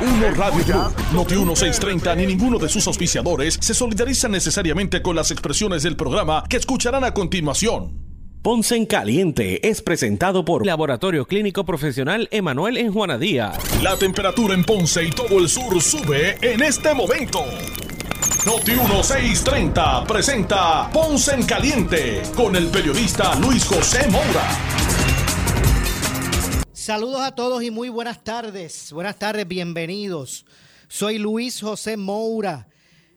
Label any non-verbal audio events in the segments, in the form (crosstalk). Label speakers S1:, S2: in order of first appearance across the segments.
S1: Uno Radio Group, Noti 1630 ni ninguno de sus auspiciadores se solidarizan necesariamente con las expresiones del programa que escucharán a continuación.
S2: Ponce en Caliente es presentado por Laboratorio Clínico Profesional Emanuel en Juana Díaz.
S1: La temperatura en Ponce y todo el sur sube en este momento. Noti 1630 presenta Ponce en Caliente con el periodista Luis José Moura.
S3: Saludos a todos y muy buenas tardes. Buenas tardes, bienvenidos. Soy Luis José Moura.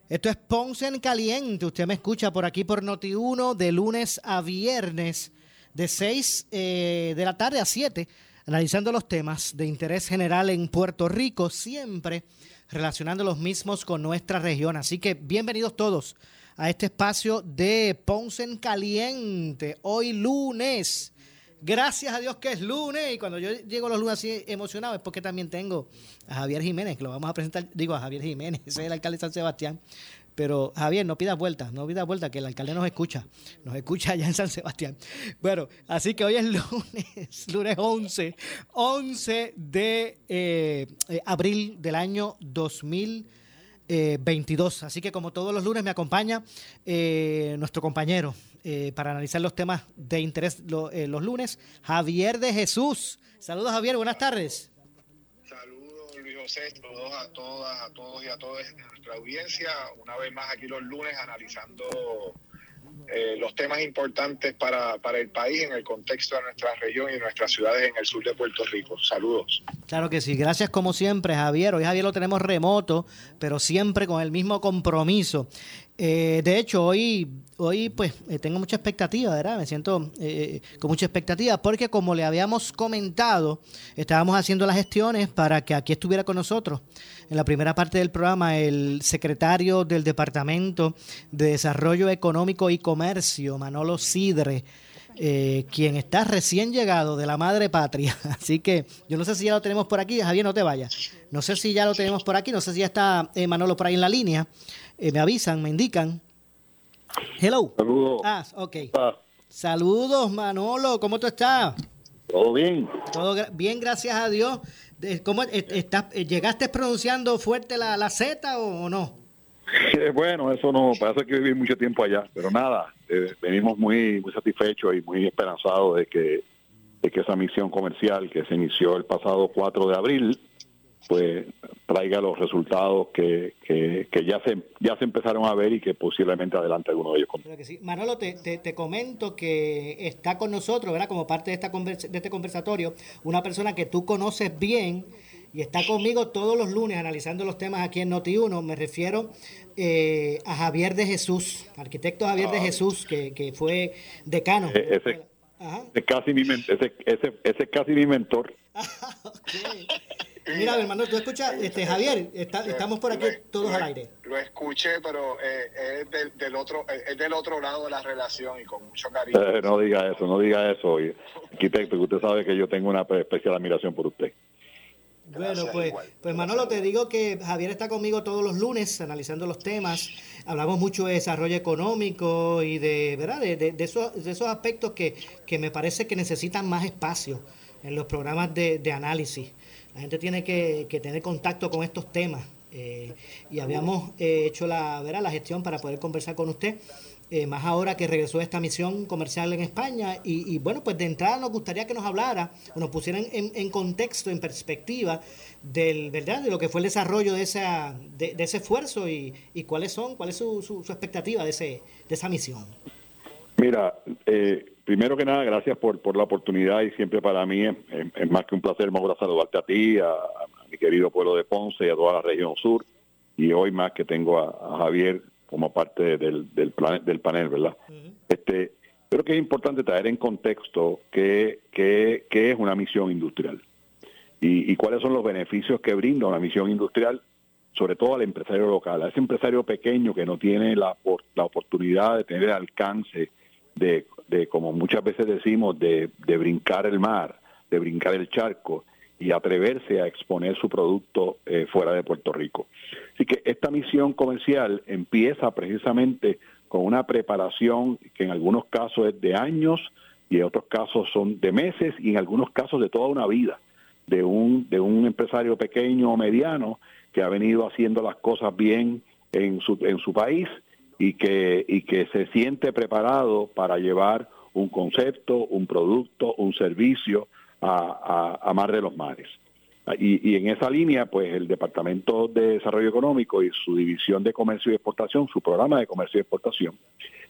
S3: Esto es Ponce en Caliente. Usted me escucha por aquí por Noti1 de lunes a viernes de 6 eh, de la tarde a 7, analizando los temas de interés general en Puerto Rico, siempre relacionando los mismos con nuestra región. Así que bienvenidos todos a este espacio de Ponce en Caliente. Hoy lunes Gracias a Dios que es lunes y cuando yo llego los lunes así emocionado es porque también tengo a Javier Jiménez, que lo vamos a presentar, digo a Javier Jiménez, (laughs) ese es el alcalde de San Sebastián. Pero Javier, no pidas vueltas, no pidas vueltas, que el alcalde nos escucha, nos escucha allá en San Sebastián. Bueno, así que hoy es lunes, (laughs) lunes 11, 11 de eh, eh, abril del año 2022. Así que como todos los lunes me acompaña eh, nuestro compañero, eh, para analizar los temas de interés eh, los lunes. Javier de Jesús. Saludos, Javier. Buenas tardes.
S4: Saludos, Luis José. Saludos a todas, a todos y a todas de nuestra audiencia. Una vez más aquí los lunes analizando eh, los temas importantes para, para el país en el contexto de nuestra región y nuestras ciudades en el sur de Puerto Rico. Saludos.
S3: Claro que sí, gracias como siempre Javier. Hoy Javier lo tenemos remoto, pero siempre con el mismo compromiso. Eh, de hecho, hoy, hoy pues eh, tengo mucha expectativa, ¿verdad? Me siento eh, con mucha expectativa porque como le habíamos comentado, estábamos haciendo las gestiones para que aquí estuviera con nosotros en la primera parte del programa el secretario del Departamento de Desarrollo Económico y Comercio, Manolo Sidre. quien está recién llegado de la madre patria. (laughs) Así que yo no sé si ya lo tenemos por aquí. Javier, no te vayas. No sé si ya lo tenemos por aquí. No sé si ya está Manolo por ahí en la línea. Eh, me avisan, me indican. Hello.
S5: Saludos.
S3: Ah, ok. Saludos, Manolo. ¿Cómo tú estás?
S5: Todo bien.
S3: Todo bien, gracias a Dios. ¿Cómo estás, eh, ¿Llegaste pronunciando fuerte la, la Z o, no?
S5: Bueno, eso no, parece que viví mucho tiempo allá, pero nada, eh, venimos muy, muy satisfechos y muy esperanzados de que, de que esa misión comercial que se inició el pasado 4 de abril pues traiga los resultados que, que, ya se ya se empezaron a ver y que posiblemente adelante alguno de ellos.
S3: Manolo, te, te, comento que está con nosotros, ¿verdad? Como parte de, esta de este conversatorio, una persona que tú conoces bien y está conmigo todos los lunes analizando los temas aquí en Noti1. Me refiero eh, a Javier de Jesús, arquitecto Javier de ah. Jesús, que, que fue decano.
S5: E, ese, ese, casi mi, ese, ese, ese casi mi mentor. (laughs)
S3: Mira, hermano, tú escuchas, este, Javier, estamos por aquí todos al aire.
S4: Lo escuché, pero eh, es del, otro, es del otro lado de la relación y con mucho cariño.
S5: Eh, no diga eso, no diga eso, arquitecto, usted sabe que yo tengo una especial admiración por usted.
S3: Bueno, pues, pues Manolo, te digo que Javier está conmigo todos los lunes analizando los temas. Hablamos mucho de desarrollo económico y de, ¿verdad? De, de, esos, de esos aspectos que, que me parece que necesitan más espacio en los programas de, de análisis. La gente tiene que, tener contacto con estos temas. Eh, y habíamos eh, hecho la, ¿verdad? la gestión para poder conversar con usted, eh, más ahora que regresó esta misión comercial en España. Y, bueno, pues de entrada nos gustaría que nos hablara, o nos pusieran en, contexto, en perspectiva, del, ¿verdad? de lo que fue el desarrollo de, esa, de, ese esfuerzo y, y, cuáles son, cuál es su, su, expectativa de, ese, de esa misión.
S5: Mira, eh, primero que nada, gracias por, por la oportunidad y siempre para mí es, más que un placer, Maura, saludarte a ti, a, mi querido pueblo de Ponce y a toda la región sur. Y hoy más que tengo a, Javier como parte del, del, del panel, ¿verdad? este, creo que es importante traer en contexto qué, qué, qué es una misión industrial y, y, cuáles son los beneficios que brinda una misión industrial, sobre todo al empresario local, a ese empresario pequeño que no tiene la, la oportunidad de tener el alcance de, de como muchas veces decimos, de, de brincar el mar, de brincar el charco y atreverse a exponer su producto eh, fuera de Puerto Rico. Así que esta misión comercial empieza precisamente con una preparación que en algunos casos es de años y en otros casos son de meses y en algunos casos de toda una vida de un, de un empresario pequeño o mediano que ha venido haciendo las cosas bien en su, en su país y que, y que se siente preparado para llevar un concepto, un producto, un servicio a, a, a Mar de los Mares. Y, y, en esa línea, pues el Departamento de Desarrollo Económico y su división de comercio y exportación, su programa de comercio y exportación,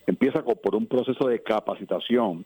S5: empieza por un proceso de capacitación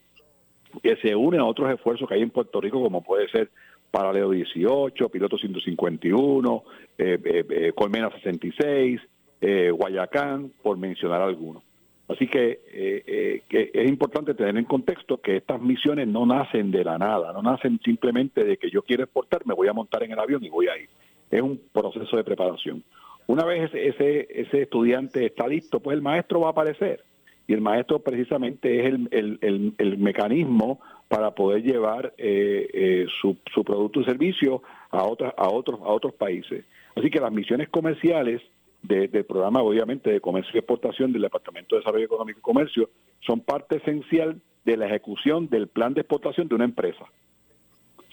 S5: que se une a otros esfuerzos que hay en Puerto Rico, como puede ser Paralelo 18, Piloto 151, eh, eh, eh, Colmena 66, eh, Guayacán, por mencionar algunos. Así que, eh, que, es importante tener en contexto que estas misiones no nacen de la nada, no nacen simplemente de que yo quiero exportar, me voy a montar en el avión y voy a ir. Es un proceso de preparación. Una vez ese, ese estudiante está listo, pues el maestro va a aparecer y el maestro precisamente es el, el, el, mecanismo para poder llevar eh, eh, su, su, producto y servicio a, otras a, otros, a otros países. Así que las misiones comerciales de, del programa, obviamente, de comercio y exportación del Departamento de Desarrollo Económico y Comercio son parte esencial de la ejecución del plan de exportación de una empresa.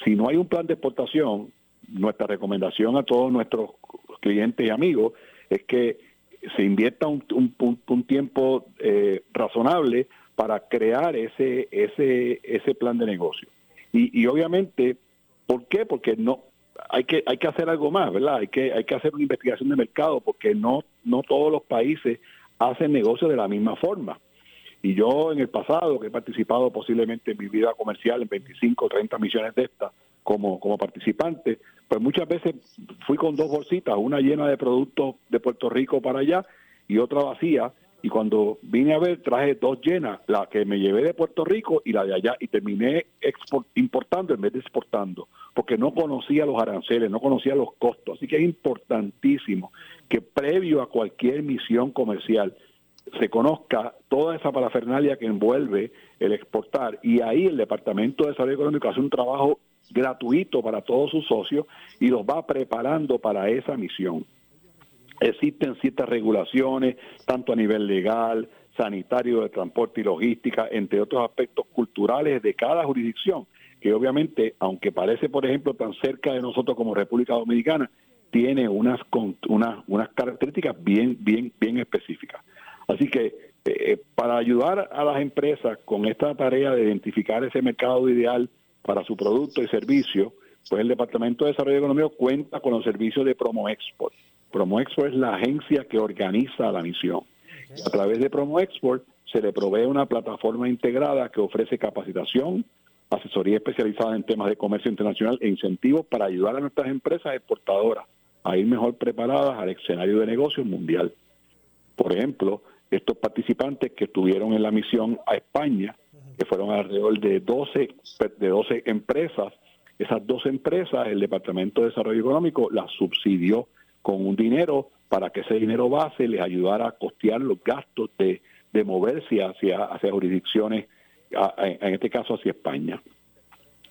S5: Si no hay un plan de exportación, nuestra recomendación a todos nuestros clientes y amigos es que se invierta un, tiempo eh, razonable para crear ese, ese, ese plan de negocio. Y, y obviamente, ¿por qué? Porque no hay que hay que hacer algo más, ¿verdad? Hay que hay que hacer una investigación de mercado porque no no todos los países hacen negocios de la misma forma. Y yo en el pasado, que he participado posiblemente en mi vida comercial en 25 o 30 misiones de estas como, como participante, pues muchas veces fui con dos bolsitas, una llena de productos de Puerto Rico para allá y otra vacía, y cuando vine a ver traje dos llenas, la que me llevé de Puerto Rico y la de allá, y terminé export, importando en vez de exportando, porque no conocía los aranceles, no conocía los costos, así que es importantísimo que previo a cualquier misión comercial se conozca toda esa parafernalia que envuelve el exportar y ahí el Departamento de Desarrollo Económico hace un trabajo gratuito para todos sus socios y los va preparando para esa misión. Existen ciertas regulaciones, tanto a nivel legal, sanitario, de transporte y logística, entre otros aspectos culturales de cada jurisdicción, que obviamente, aunque parece, por ejemplo, tan cerca de nosotros como República Dominicana, tiene unas, unas, unas características bien, bien, bien específicas. Así que eh, para ayudar a las empresas con esta tarea de identificar ese mercado ideal para su producto y servicio, pues el Departamento de Desarrollo Económico cuenta con los servicios de Promo Export. Promo Export es la agencia que organiza la misión. A través de Promo Export se le provee una plataforma integrada que ofrece capacitación, asesoría especializada en temas de comercio internacional e incentivos para ayudar a nuestras empresas exportadoras a ir mejor preparadas al escenario de negocios mundial. Por ejemplo, estos participantes que estuvieron en la misión a España, que fueron alrededor de 12, de 12 empresas, esas dos empresas, el Departamento de Desarrollo Económico las subsidió con un dinero para que ese dinero base les ayudara a costear los gastos de, de moverse hacia, hacia jurisdicciones, en este caso hacia España.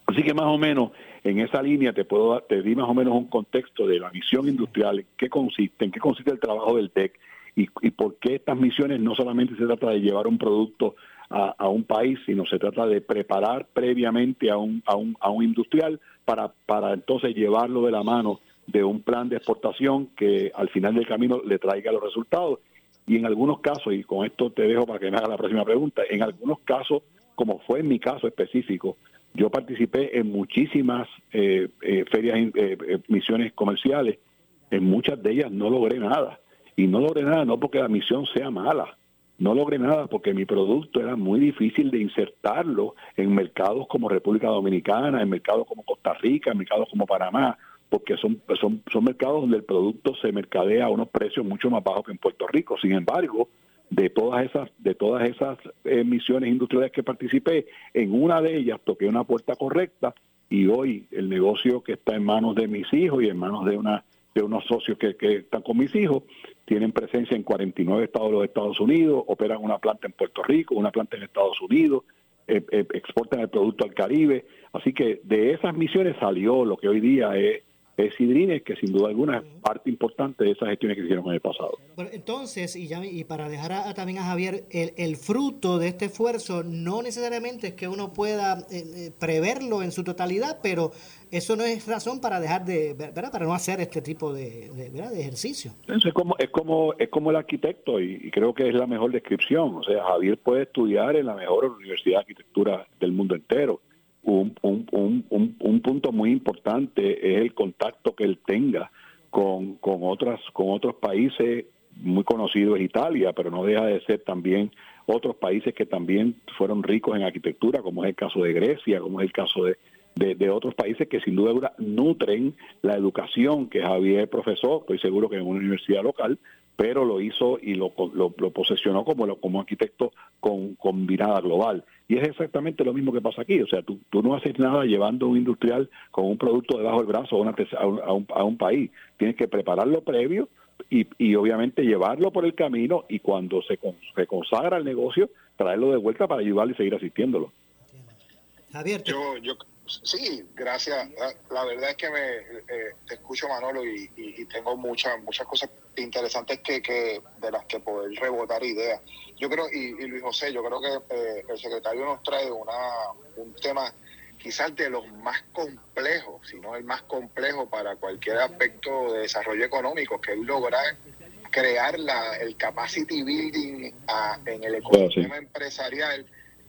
S5: Así que más o menos en esa línea te puedo te di más o menos un contexto de la misión industrial, en qué consiste, en qué consiste el trabajo del TEC y, y por qué estas misiones no solamente se trata de llevar un producto a, a, un país, sino se trata de preparar previamente a un, a un, a un industrial para, para entonces llevarlo de la mano de un plan de exportación que al final del camino le traiga los resultados. Y en algunos casos, y con esto te dejo para que me haga la próxima pregunta, en algunos casos, como fue en mi caso específico, yo participé en muchísimas eh, eh, ferias, eh, eh, misiones comerciales, en muchas de ellas no logré nada. Y no logré nada no porque la misión sea mala, no logré nada porque mi producto era muy difícil de insertarlo en mercados como República Dominicana, en mercados como Costa Rica, en mercados como Panamá, porque son, son, son mercados donde el producto se mercadea a unos precios mucho más bajos que en Puerto Rico. Sin embargo, de todas esas de todas esas misiones industriales que participé, en una de ellas toqué una puerta correcta y hoy el negocio que está en manos de mis hijos y en manos de una de unos socios que, que están con mis hijos, tienen presencia en 49 estados de los Estados Unidos, operan una planta en Puerto Rico, una planta en Estados Unidos, eh, eh, exportan el producto al Caribe. Así que de esas misiones salió lo que hoy día es es Sidrines, que sin duda alguna es parte importante de esas gestiones que se hicieron en el pasado.
S3: entonces, y, ya, y para dejar también a Javier, el, el, fruto de este esfuerzo no necesariamente es que uno pueda eh, eh, preverlo en su totalidad, pero eso no es razón para dejar de, ¿verdad? para no hacer este tipo de, de, ejercicio.
S5: Es como, es, como, es como el arquitecto y, creo que es la mejor descripción. O sea, Javier puede estudiar en la mejor universidad de arquitectura del mundo entero un, un, un, un, punto muy importante es el contacto que él tenga con, con, otras, con otros países, muy conocidos Italia, pero no deja de ser también otros países que también fueron ricos en arquitectura, como es el caso de Grecia, como es el caso de, de, otros países que sin duda nutren la educación que Javier profesor, estoy seguro que en una universidad local, pero lo hizo y lo, lo, posesionó como, como arquitecto con, con mirada global. Y es exactamente lo mismo que pasa aquí. O sea, tú, tú no haces nada llevando un industrial con un producto debajo del brazo a, una, a, un, a un país. Tienes que prepararlo previo y, y obviamente llevarlo por el camino y cuando se, se consagra el negocio, traerlo de vuelta para ayudarle y seguir asistiéndolo.
S4: Javier, yo, yo, Sí, gracias. La, verdad es que me eh, te escucho Manolo y, tengo muchas muchas cosas interesantes que, que de las que poder rebotar ideas. Yo creo y, Luis José, yo creo que eh, el secretario nos trae una un tema quizás de los más complejos, si no el más complejo para cualquier aspecto de desarrollo económico, que es lograr crear la, el capacity building en el ecosistema empresarial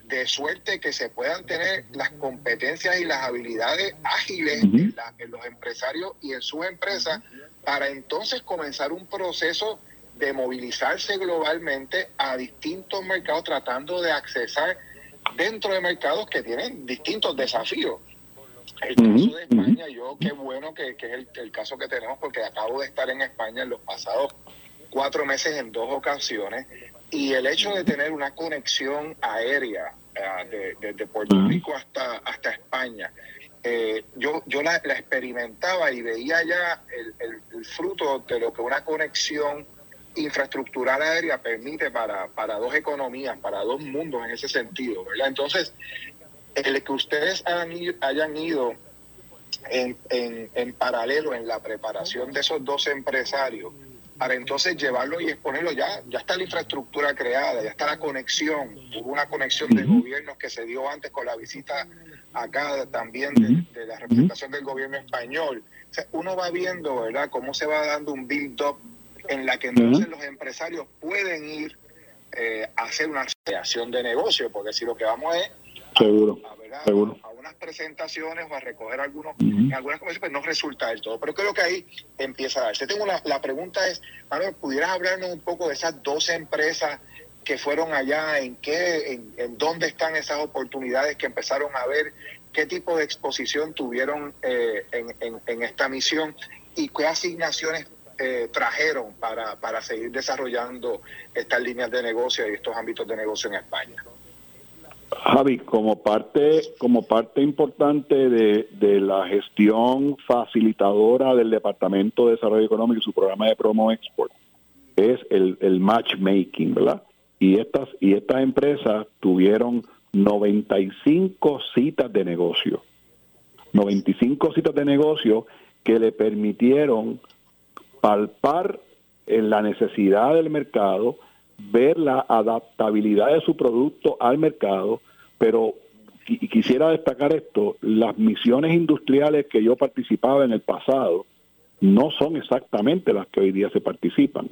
S4: de suerte que se puedan tener las competencias y las habilidades ágiles en, los empresarios y en sus empresas para entonces comenzar un proceso de movilizarse globalmente a distintos mercados tratando de accesar dentro de mercados que tienen distintos desafíos. El caso de España, yo qué bueno que, es el, el, caso que tenemos porque acabo de estar en España en los pasados cuatro meses en dos ocasiones y el hecho de tener una conexión aérea eh, desde Puerto Rico hasta, hasta España, eh, yo, yo la, experimentaba y veía ya el, fruto de lo que una conexión infraestructural aérea permite para, para dos economías, para dos mundos en ese sentido, ¿verdad? Entonces, el que ustedes hayan ido en, en, en paralelo en la preparación de esos dos empresarios, para entonces llevarlo y exponerlo. Ya, ya está la infraestructura creada, ya está la conexión, hubo una conexión de gobiernos que se dio antes con la visita acá también de, la representación del gobierno español. uno va viendo, ¿verdad?, cómo se va dando un build-up en la que entonces los empresarios pueden ir eh, a hacer una creación de negocio, porque si lo que vamos es
S5: Seguro, seguro
S4: unas presentaciones o a recoger algunos, en algunas conversaciones, pues no resulta del todo. Pero creo que ahí empieza a darse. Tengo la, la pregunta es, Manuel, ¿pudieras hablarnos un poco de esas dos empresas que fueron allá? ¿En qué, en, dónde están esas oportunidades que empezaron a ver? ¿Qué tipo de exposición tuvieron eh, en, en, esta misión? ¿Y qué asignaciones eh, trajeron para, para seguir desarrollando estas líneas de negocio y estos ámbitos de negocio en España?
S5: Javi, como parte, como parte importante de, la gestión facilitadora del Departamento de Desarrollo Económico y su programa de Promo Export, es el, el matchmaking, ¿verdad? Y estas, y estas empresas tuvieron 95 citas de negocio. 95 citas de negocio que le permitieron palpar en la necesidad del mercado, ver la adaptabilidad de su producto al mercado, pero y quisiera destacar esto, las misiones industriales que yo participaba en el pasado no son exactamente las que hoy día se participan.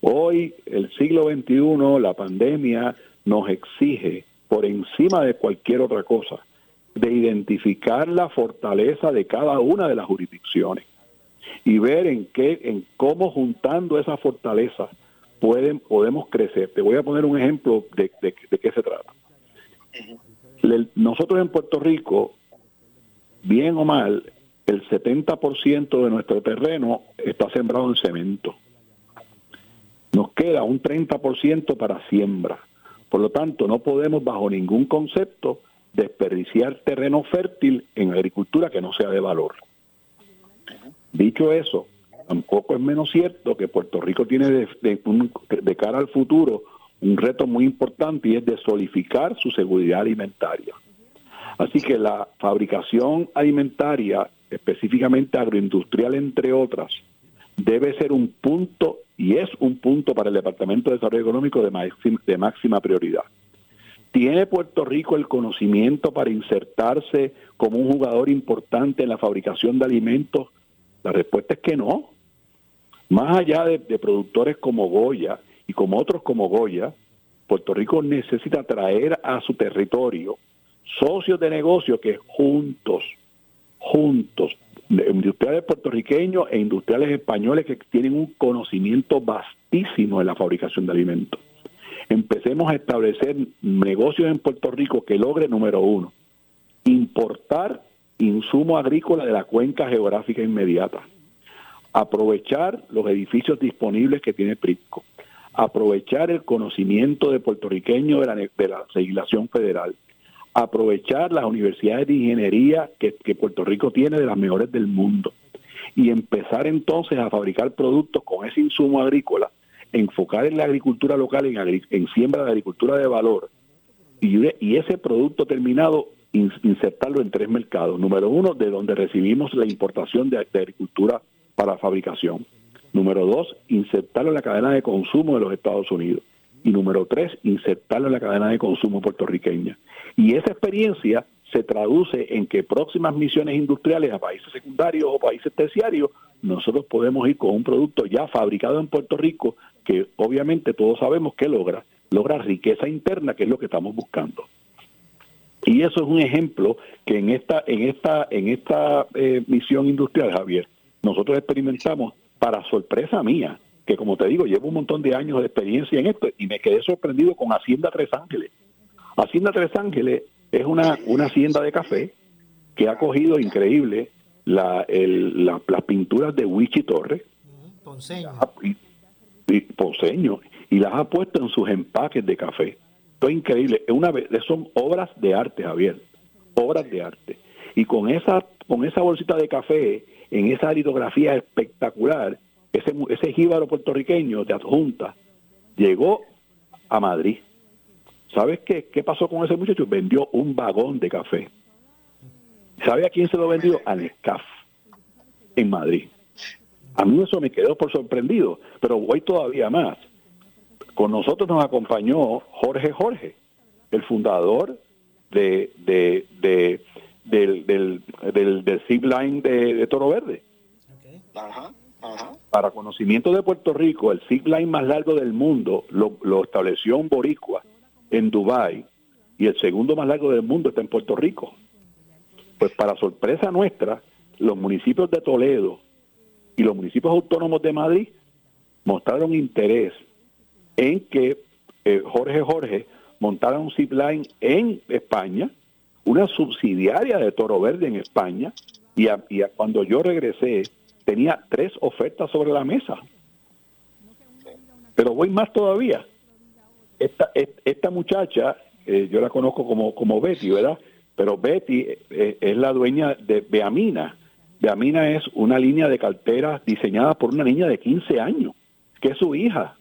S5: Hoy, el siglo XXI, la pandemia nos exige, por encima de cualquier otra cosa, de identificar la fortaleza de cada una de las jurisdicciones y ver en qué, en cómo juntando esas fortalezas pueden, podemos crecer. Te voy a poner un ejemplo de, de, qué se trata. nosotros en Puerto Rico, bien o mal, el 70% de nuestro terreno está sembrado en cemento. Nos queda un 30% para siembra. Por lo tanto, no podemos bajo ningún concepto desperdiciar terreno fértil en agricultura que no sea de valor. Dicho eso, tampoco es menos cierto que Puerto Rico tiene de, cara al futuro un reto muy importante y es de solidificar su seguridad alimentaria. Así que la fabricación alimentaria específicamente agroindustrial entre otras, debe ser un punto y es un punto para el Departamento de Desarrollo Económico de de máxima prioridad. ¿Tiene Puerto Rico el conocimiento para insertarse como un jugador importante en la fabricación de alimentos? La respuesta es que no. Más allá de, productores como Goya y como otros como Goya, Puerto Rico necesita traer a su territorio socios de negocio que juntos, juntos, industriales puertorriqueños e industriales españoles que tienen un conocimiento vastísimo en la fabricación de alimentos. Empecemos a establecer negocios en Puerto Rico que logren, número uno, importar insumo agrícola de la cuenca geográfica inmediata, aprovechar los edificios disponibles que tiene PRISCO, aprovechar el conocimiento de puertorriqueño de la, legislación federal, aprovechar las universidades de ingeniería que, Puerto Rico tiene de las mejores del mundo y empezar entonces a fabricar productos con ese insumo agrícola, enfocar en la agricultura local, en, en siembra de agricultura de valor y, ese producto terminado insertarlo en tres mercados. Número uno, de donde recibimos la importación de agricultura para fabricación. Número dos, insertarlo en la cadena de consumo de los Estados Unidos. Y número tres, insertarlo en la cadena de consumo puertorriqueña. Y esa experiencia se traduce en que próximas misiones industriales a países secundarios o países terciarios, nosotros podemos ir con un producto ya fabricado en Puerto Rico que obviamente todos sabemos que logra, logra riqueza interna, que es lo que estamos buscando. Y eso es un ejemplo que en esta en esta en esta eh, misión industrial, Javier, nosotros experimentamos para sorpresa mía que como te digo, llevo un montón de años de experiencia en esto y me quedé sorprendido con Hacienda Tres Ángeles. Hacienda Tres Ángeles es una, una hacienda de café que ha cogido increíble la, las pinturas de Wichi Torres. Ponceño. Y, Ponceño. Y las ha puesto en sus empaques de café. Esto es increíble. Una, son obras de arte, Javier. Obras de arte. Y con esa, con esa bolsita de café, en esa litografía espectacular, ese, ese jíbaro puertorriqueño de adjunta llegó a Madrid. ¿Sabes qué? ¿Qué pasó con ese muchacho? Vendió un vagón de café. ¿Sabe a quién se lo vendió? A Nescaf, en Madrid. A mí eso me quedó por sorprendido, pero voy todavía más. Con nosotros nos acompañó Jorge Jorge, el fundador de, de, de del, del, del, del zip line de, Toro Verde. Ajá. Para conocimiento de Puerto Rico, el zip line más largo del mundo lo, estableció un boricua en Dubái y el segundo más largo del mundo está en Puerto Rico. Pues para sorpresa nuestra, los municipios de Toledo y los municipios autónomos de Madrid mostraron interés en que eh, Jorge Jorge montara un zip line en España, una subsidiaria de Toro Verde en España, y, y cuando yo regresé tenía tres ofertas sobre la mesa. Pero voy más todavía. Esta, esta muchacha, eh, yo la conozco como, como Betty, ¿verdad? Pero Betty eh, es la dueña de Beamina. Beamina es una línea de carteras diseñada por una niña de 15 años, que es su hija.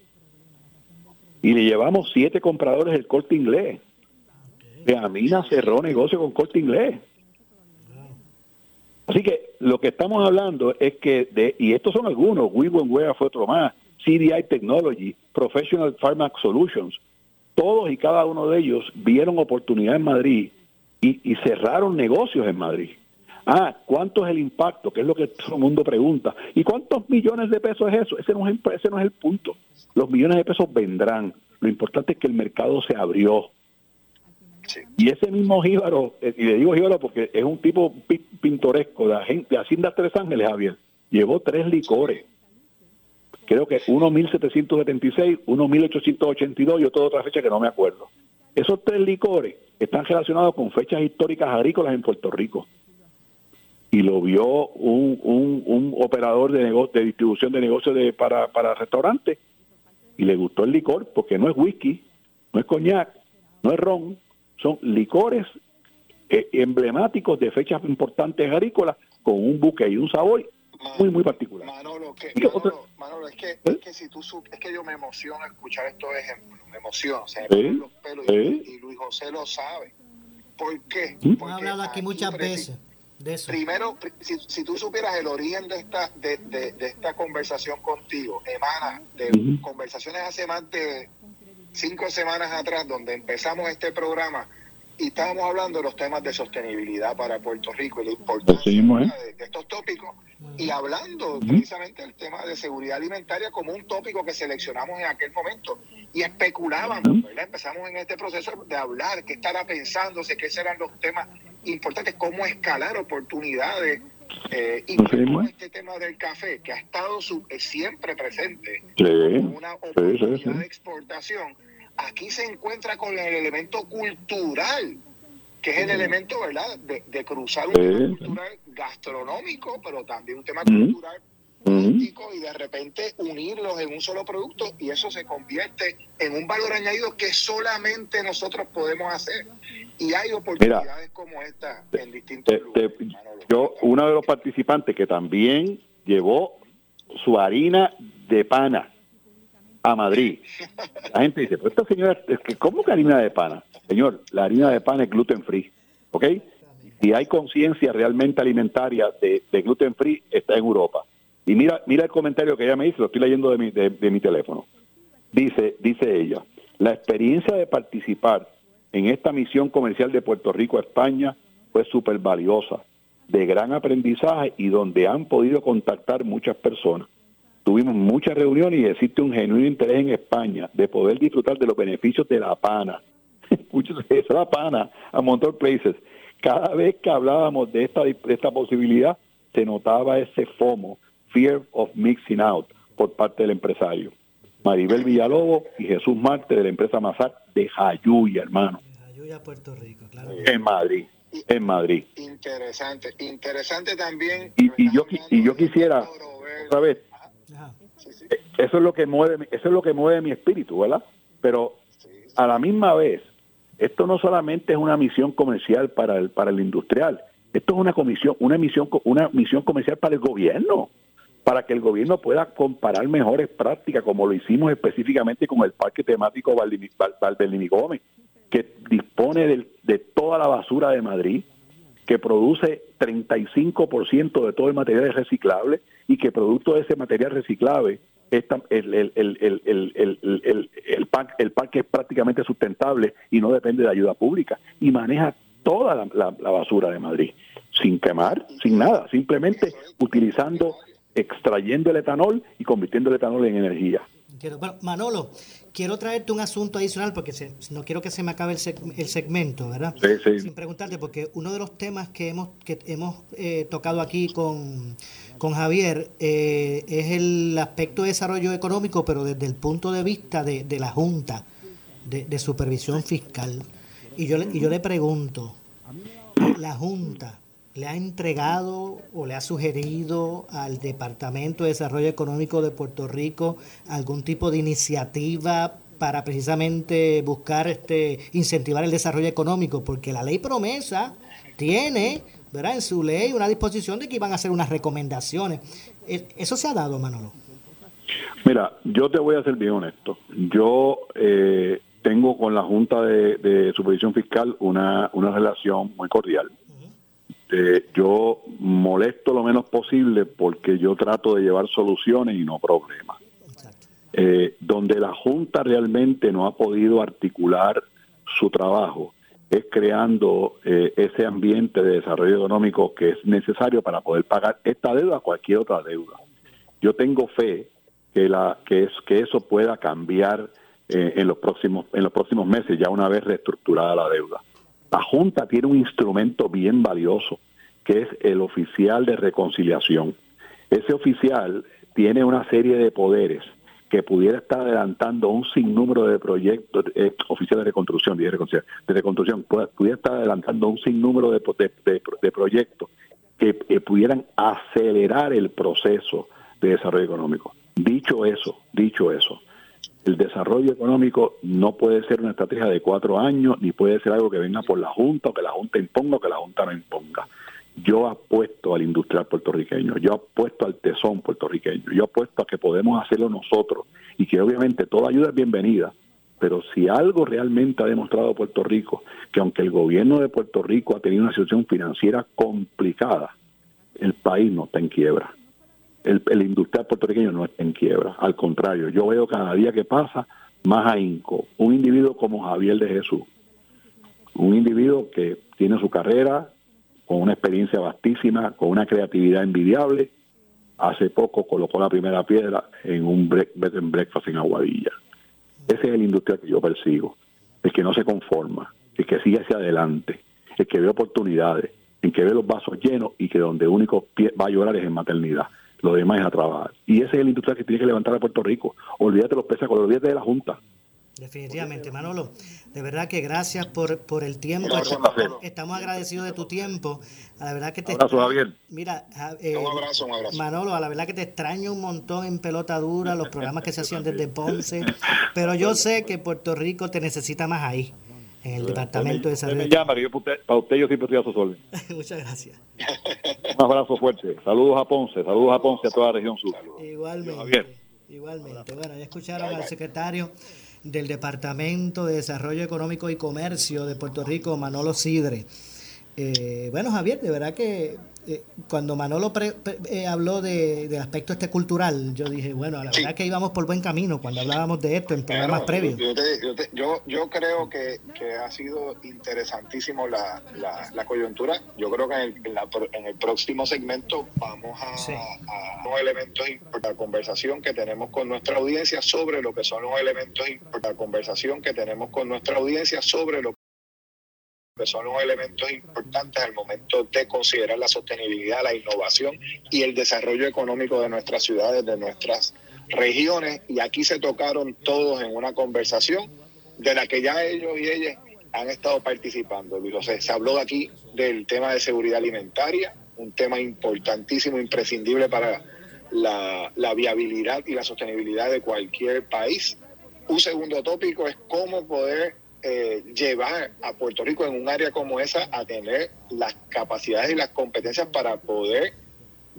S5: Y le llevamos siete compradores del corte inglés. Beamina cerró negocio con corte inglés. Así que lo que estamos hablando es que, de, y estos son algunos, Wea fue otro más, CDI Technology, Professional Pharma Solutions, todos y cada uno de ellos vieron oportunidad en Madrid y, cerraron negocios en Madrid. Ah, ¿cuánto es el impacto? Que es lo que todo el mundo pregunta. ¿Y cuántos millones de pesos es eso? Ese no es, ese no es el punto. Los millones de pesos vendrán. Lo importante es que el mercado se abrió. Y ese mismo Jíbaro, eh, y le digo Jíbaro porque es un tipo pintoresco de, de Hacienda Tres Ángeles, Javier, llevó tres licores. Creo que uno 1776, uno 1882 y otro otra fecha que no me acuerdo. Esos tres licores están relacionados con fechas históricas agrícolas en Puerto Rico. Y lo vio un, un, operador de, de distribución de negocios de, para, para restaurantes y le gustó el licor porque no es whisky, no es coñac, no es ron, son licores eh, emblemáticos de fechas importantes agrícolas con un buque y un sabor muy muy particular.
S4: Manolo, que, Manolo, es, que, ¿Eh? es que si tú es que yo me emociono escuchar estos ejemplos, me emociono, o sea, los pelos y, Luis José lo sabe. ¿Por qué?
S3: Hemos hablado aquí muchas veces.
S4: Primero, si, tú supieras el origen de esta, de, de, esta conversación contigo, emana de conversaciones hace más de cinco semanas atrás, donde empezamos este programa y estábamos hablando de los temas de sostenibilidad para Puerto Rico y la importancia ¿eh? de, estos tópicos y hablando precisamente del tema de seguridad alimentaria como un tópico que seleccionamos en aquel momento y especulábamos, empezamos en este proceso de hablar qué estará pensándose, qué serán los temas importantes, cómo escalar oportunidades. Eh, y este tema del café, que ha estado eh, siempre presente, una oportunidad de exportación, aquí se encuentra con el elemento cultural, que es el elemento, ¿verdad?, de, cruzar un tema cultural gastronómico, pero también un tema cultural político y de repente unirlos en un solo producto y eso se convierte en un valor añadido que solamente nosotros podemos hacer. Y hay oportunidades como esta en distintos lugares.
S5: yo, uno de los participantes que también llevó su harina de pana a Madrid. La gente dice, pues esta señora, es que ¿cómo que harina de pana? Señor, la harina de pana es gluten free, ¿ok? Si hay conciencia realmente alimentaria de, gluten free, está en Europa. Y mira, mira el comentario que ella me hizo, lo estoy leyendo de mi, de, mi teléfono. Dice, dice ella, la experiencia de participar en esta misión comercial de Puerto Rico a España fue súper valiosa, de gran aprendizaje y donde han podido contactar muchas personas tuvimos muchas reuniones y existe un genuino interés en España de poder disfrutar de los beneficios de la pana. Muchos de la pana a Motor Places. Cada vez que hablábamos de esta, de esta posibilidad, se notaba ese FOMO, Fear of Mixing Out, por parte del empresario. Maribel Villalobos y Jesús Marte de la empresa Mazar de Jayuya, hermano.
S3: Jayuya, Puerto Rico, claro.
S5: En Madrid, en Madrid.
S4: Interesante, interesante también.
S5: Y, y yo, y yo quisiera, otra vez, eso es lo que mueve, eso es lo que mueve mi espíritu, ¿verdad? Pero a la misma vez, esto no solamente es una misión comercial para el para el industrial, esto es una comisión, una misión, una misión comercial para el gobierno, para que el gobierno pueda comparar mejores prácticas, como lo hicimos específicamente con el parque temático Valdelini Gómez, que dispone de, de toda la basura de Madrid, que produce 35% de todo el material reciclable y que producto de ese material reciclable el, el, es prácticamente sustentable y no depende de ayuda pública y maneja toda la, basura de Madrid sin quemar, sin nada, simplemente utilizando, extrayendo el etanol y convirtiendo el etanol en energía.
S3: Bueno, Manolo, quiero traerte un asunto adicional porque no quiero que se me acabe el, segmento, ¿verdad?
S5: Sí, sí.
S3: Sin preguntarte, porque uno de los temas que hemos, que hemos eh, tocado aquí con, con Javier eh, es el aspecto de desarrollo económico, pero desde el punto de vista de, la Junta de, Supervisión Fiscal. Y yo, y yo le pregunto, ¿la Junta le ha entregado o le ha sugerido al Departamento de Desarrollo Económico de Puerto Rico algún tipo de iniciativa para precisamente buscar este incentivar el desarrollo económico? Porque la ley promesa tiene ¿verdad? en su ley una disposición de que iban a hacer unas recomendaciones. Eh, ¿Eso se ha dado, Manolo?
S5: Mira, yo te voy a ser bien honesto. Yo eh, tengo con la Junta de, Supervisión Fiscal una relación muy cordial. Eh, yo molesto lo menos posible porque yo trato de llevar soluciones y no problemas. donde la Junta realmente no ha podido articular su trabajo es creando eh, ese ambiente de desarrollo económico que es necesario para poder pagar esta deuda o cualquier otra deuda. Yo tengo fe que la que es que eso pueda cambiar eh, en los próximos en los próximos meses ya una vez reestructurada la deuda. La Junta tiene un instrumento bien valioso que es el oficial de reconciliación. Ese oficial tiene una serie de poderes que pudiera estar adelantando un sinnúmero de proyectos eh, oficiales de reconstrucción, de reconstrucción, pudiera estar adelantando un sinnúmero de, de, proyectos que, pudieran acelerar el proceso de desarrollo económico. Dicho eso, dicho eso, el desarrollo económico no puede ser una estrategia de cuatro años, ni puede ser algo que venga por la Junta, o que la Junta imponga, o que la Junta no imponga yo apuesto al industrial puertorriqueño, yo apuesto al tesón puertorriqueño, yo apuesto a que podemos hacerlo nosotros y que obviamente toda ayuda es bienvenida, pero si algo realmente ha demostrado Puerto Rico, que aunque el gobierno de Puerto Rico ha tenido una situación financiera complicada, el país no está en quiebra. El, el industrial puertorriqueño no está en quiebra. Al contrario, yo veo cada día que pasa más ahínco. Un individuo como Javier de Jesús, un individuo que tiene su carrera con una experiencia vastísima, con una creatividad envidiable, hace poco colocó la primera piedra en un bed and breakfast en Aguadilla. Ese es el industrial que yo persigo, el que no se conforma, el que sigue hacia adelante, el que ve oportunidades, el que ve los vasos llenos y que donde único va a llorar es en maternidad. Lo demás es a trabajar. Y ese es el industrial que tiene que levantar a Puerto Rico. Olvídate los pesacos, olvídate de la Junta.
S3: Definitivamente, Manolo. De verdad que gracias por, por el tiempo. Estamos agradecidos de tu tiempo. La verdad que te
S5: abrazo, Javier.
S3: Mira, eh, un abrazo, un abrazo. Manolo, a la verdad que te extraño un montón en pelota dura, los programas que se hacían desde Ponce, pero yo sé que Puerto Rico te necesita más ahí, en el departamento de salud.
S5: Me llama, que yo, para usted yo siempre estoy a su sol. (laughs)
S3: Muchas gracias.
S5: Un abrazo fuerte. Saludos a Ponce, saludos a Ponce, a toda la región sur.
S3: Igualmente. Igualmente. Bueno, ya escucharon al secretario del Departamento de Desarrollo Económico y Comercio de Puerto Rico, Manolo Sidre. Eh, bueno, Javier, de verdad que eh, cuando Manolo eh, habló de, del aspecto este cultural, yo dije, bueno, la verdad que íbamos por buen camino cuando hablábamos de esto en programas previos.
S4: Yo, yo, creo que, ha sido interesantísimo la, la, coyuntura. Yo creo que en el, próximo segmento vamos a, a los elementos de la conversación que tenemos con nuestra audiencia sobre lo que son los elementos de la conversación que tenemos con nuestra audiencia sobre lo que son los elementos importantes al momento de considerar la sostenibilidad, la innovación y el desarrollo económico de nuestras ciudades, de nuestras regiones. Y aquí se tocaron todos en una conversación de la que ya ellos y ellas han estado participando. se habló aquí del tema de seguridad alimentaria, un tema importantísimo, imprescindible para la, la viabilidad y la sostenibilidad de cualquier país. Un segundo tópico es cómo poder eh, llevar a Puerto Rico en un área como esa a tener las capacidades y las competencias para poder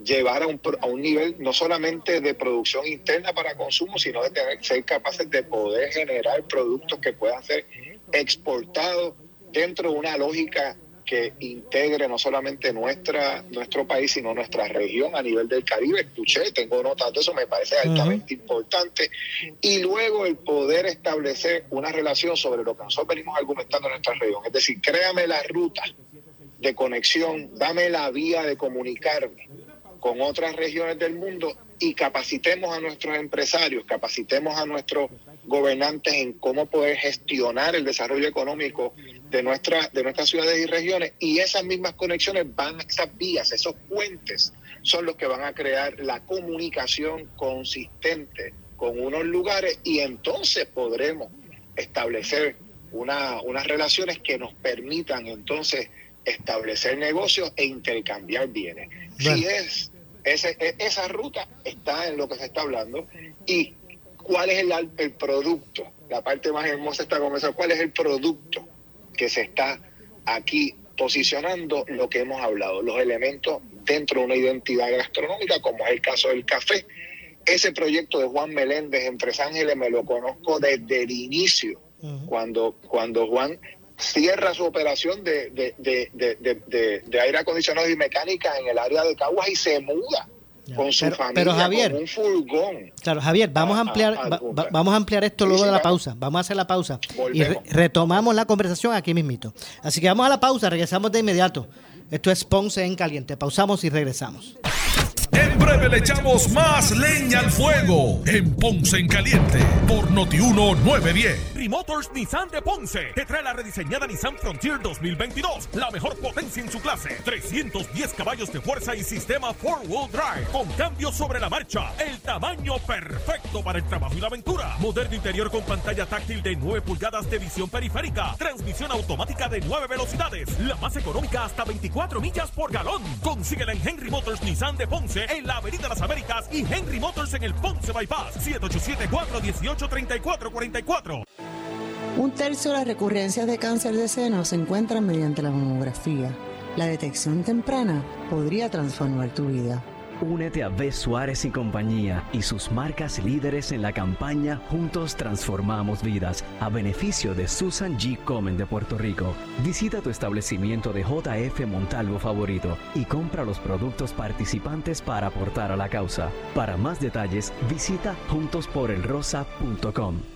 S4: llevar a un, a un nivel no solamente de producción interna para consumo, sino de tener, ser capaces de poder generar productos que puedan ser exportados dentro de una lógica que integre no solamente nuestra nuestro país, sino nuestra región a nivel del Caribe. Escuché, tengo notas de eso, me parece altamente importante. Y luego el poder establecer una relación sobre lo que nosotros venimos argumentando en nuestra región. Es decir, créame la ruta de conexión, dame la vía de comunicarme con otras regiones del mundo y capacitemos a nuestros empresarios, capacitemos a nuestros gobernantes en cómo poder gestionar el desarrollo económico de, nuestra, de nuestras ciudades y regiones y esas mismas conexiones van, esas vías, esos puentes son los que van a crear la comunicación consistente con unos lugares y entonces podremos establecer una, unas relaciones que nos permitan entonces establecer negocios e intercambiar bienes. Si es ese, e, esa ruta está en lo que se está hablando y cuál es el, el producto, la parte más hermosa esta conversación, cuál es el producto que se está aquí posicionando lo que hemos hablado, los elementos dentro de una identidad gastronómica, como es el caso del café. Ese proyecto de Juan Meléndez en Tres Ángeles me lo conozco desde el inicio, cuando, cuando Juan cierra su operación de, de, de, de, aire acondicionado y mecánica en el área de Caguas y se muda con su familia, pero Javier, con un furgón.
S3: Claro, Javier, vamos a, ampliar, vamos a ampliar esto luego de la pausa. Vamos a hacer la pausa y retomamos la conversación aquí mismito. Así que vamos a la pausa, regresamos de inmediato. Esto es Ponce en Caliente. Pausamos y regresamos.
S1: En breve le echamos más leña al fuego en Ponce en Caliente por Notiuno 910.
S6: Motors Nissan de Ponce te trae la rediseñada Nissan Frontier 2022, la mejor potencia en su clase, 310 caballos de fuerza y sistema 4-wheel drive con cambio sobre la marcha, el tamaño perfecto para el trabajo y la aventura, moderno interior con pantalla táctil de 9 pulgadas de visión periférica, transmisión automática de 9 velocidades, la más económica hasta 24 millas por galón. Consíguela en Henry Motors Nissan de Ponce en la Avenida Las Américas y Henry Motors en el Ponce Bypass. 787-418-3444.
S7: Un tercio de las recurrencias de cáncer de seno se encuentran mediante la mamografía. La detección temprana podría transformar tu vida.
S8: Únete a B. Suárez y compañía y sus marcas líderes en la campaña Juntos Transformamos Vidas a beneficio de Susan G. Komen de Puerto Rico. Visita tu establecimiento de JF Montalvo favorito y compra los productos participantes para aportar a la causa. Para más detalles, visita juntosporelrosa.com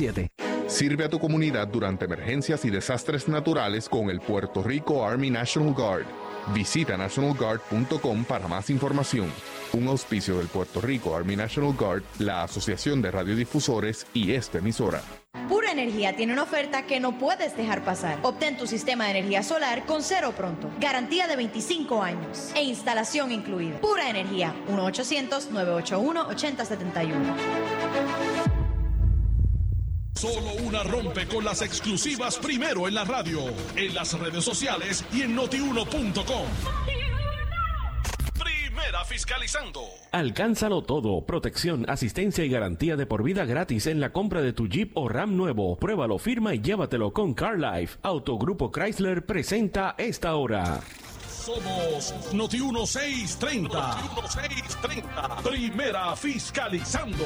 S9: Sirve a tu comunidad durante emergencias y desastres naturales con el Puerto Rico Army National Guard. Visita nationalguard.com para más información. Un auspicio del Puerto Rico Army National Guard, la Asociación de Radiodifusores y esta emisora.
S10: Pura Energía tiene una oferta que no puedes dejar pasar. Obtén tu sistema de energía solar con cero pronto. Garantía de 25 años e instalación incluida. Pura Energía, 1-800-981-8071.
S1: Solo una rompe con las exclusivas primero en la radio, en las redes sociales y en notiuno.com. Primera fiscalizando.
S2: Alcánzalo todo. Protección, asistencia y garantía de por vida gratis en la compra de tu Jeep o Ram nuevo. Pruébalo, firma y llévatelo con CarLife. Autogrupo Chrysler presenta esta hora.
S1: Somos Noti 1630. Noti 1630. Primera fiscalizando.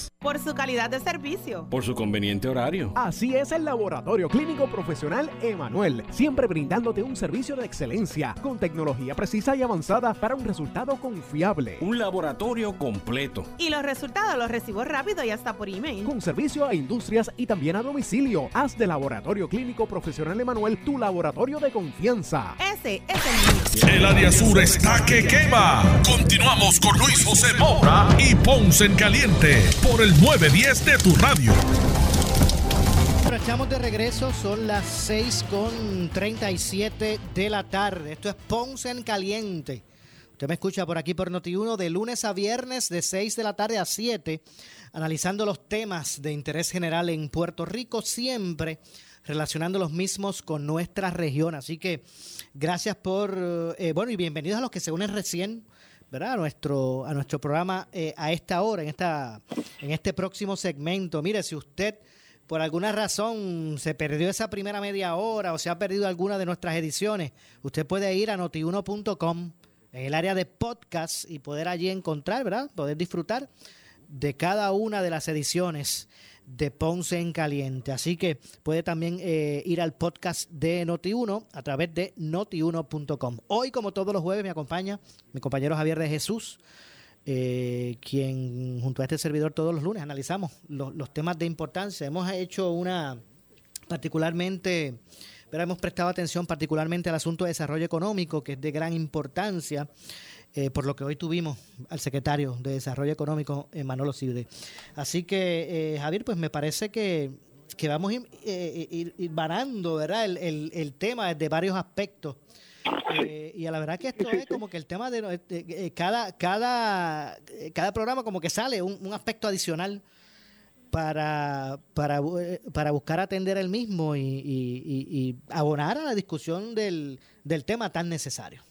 S11: por su calidad de servicio,
S2: por su conveniente horario.
S12: Así es el Laboratorio Clínico Profesional Emanuel, siempre brindándote un servicio de excelencia con tecnología precisa y avanzada para un resultado confiable.
S2: Un laboratorio completo.
S11: Y los resultados los recibo rápido y hasta por email.
S12: Con servicio a industrias y también a domicilio. Haz de Laboratorio Clínico Profesional Emanuel tu laboratorio de confianza.
S11: Ese es el
S1: mío. El área sur está que quema. Continuamos con Luis José Moura y Ponce en Caliente por el 910 de tu radio.
S3: Estamos de regreso, son las 6 con 37 de la tarde. Esto es Ponce en Caliente. Usted me escucha por aquí por Noti1 de lunes a viernes de 6 de la tarde a 7, analizando los temas de interés general en Puerto Rico, siempre relacionando los mismos con nuestra región. Así que gracias por, eh, bueno, y bienvenidos a los que se unen recién A nuestro, a nuestro programa eh, a esta hora, en, esta, en este próximo segmento. Mire, si usted por alguna razón se perdió esa primera media hora o se ha perdido alguna de nuestras ediciones, usted puede ir a notiuno.com en el área de podcast y poder allí encontrar, ¿verdad? Poder disfrutar de cada una de las ediciones de Ponce en Caliente. Así que puede también eh, ir al podcast de Noti1 a través de notiuno.com. Hoy, como todos los jueves, me acompaña mi compañero Javier de Jesús, eh, quien junto a este servidor todos los lunes analizamos los, temas de importancia. Hemos hecho una particularmente, pero hemos prestado atención particularmente al asunto de desarrollo económico, que es de gran importancia. Eh, por lo que hoy tuvimos al secretario de Desarrollo Económico, eh, Manolo Cibre. Así que, eh, Javier, pues me parece que, vamos a ir, ir, varando ¿verdad? El, tema desde varios aspectos. y a la verdad que esto es como que el tema de, cada, cada, cada programa como que sale un, aspecto adicional para, para, eh, para buscar atender el mismo y, y, abonar a la discusión del, del tema tan necesario.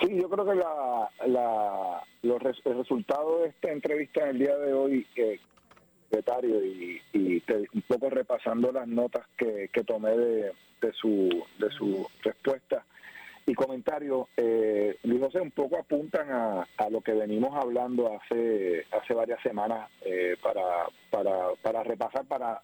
S4: Sí, yo creo que la, la, los, el resultado de esta entrevista en el día de hoy, secretario, y, y un poco repasando las notas que, tomé de, de, su, de su respuesta, y comentarios, eh, Luis José, un poco apuntan a, a, lo que venimos hablando hace hace varias semanas eh, para, para, para repasar, para...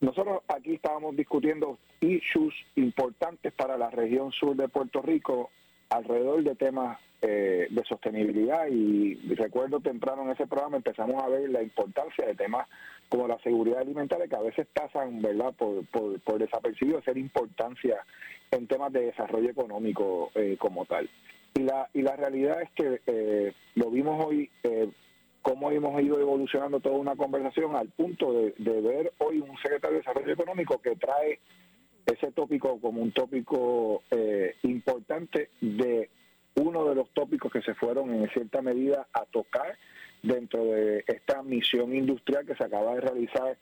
S4: Nosotros aquí estábamos discutiendo issues importantes para la región sur de Puerto Rico alrededor de temas eh, de sostenibilidad y recuerdo temprano en ese programa empezamos a ver la importancia de temas como la seguridad alimentaria que a veces pasan verdad por, por, por desapercibido ser importancia en temas de desarrollo económico eh, como tal. Y la, y la realidad es que eh, lo vimos hoy, eh, cómo hemos ido evolucionando toda una conversación al punto de, ver hoy un secretario de Desarrollo Económico que trae ese tópico como un tópico eh, importante de uno de los tópicos que se fueron en cierta medida a tocar dentro de esta misión industrial que se acaba de realizar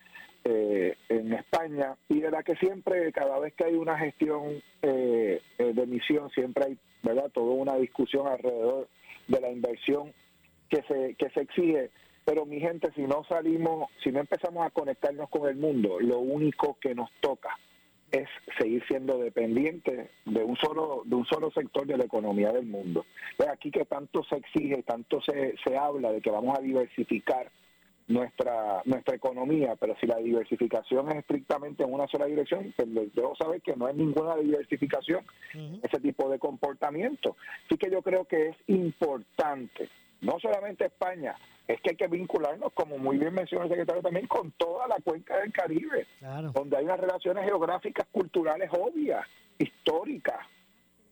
S4: eh, en España y de la que siempre, cada vez que hay una gestión eh, de misión, siempre hay verdad toda una discusión alrededor de la inversión que se, que se exige. Pero mi gente, si no salimos, si no empezamos a conectarnos con el mundo, lo único que nos toca es seguir siendo dependientes de un solo de un solo sector de la economía del mundo. aquí que tanto se exige, tanto se, se habla de que vamos a diversificar nuestra nuestra economía, pero si la diversificación es estrictamente en una sola dirección, pues debo saber que no hay ninguna diversificación ese tipo de comportamiento. Así que yo creo que es importante, no solamente España, es que hay que vincularnos, como muy bien mencionó el secretario también, con toda la cuenca del Caribe, donde hay unas relaciones geográficas, culturales obvias, históricas,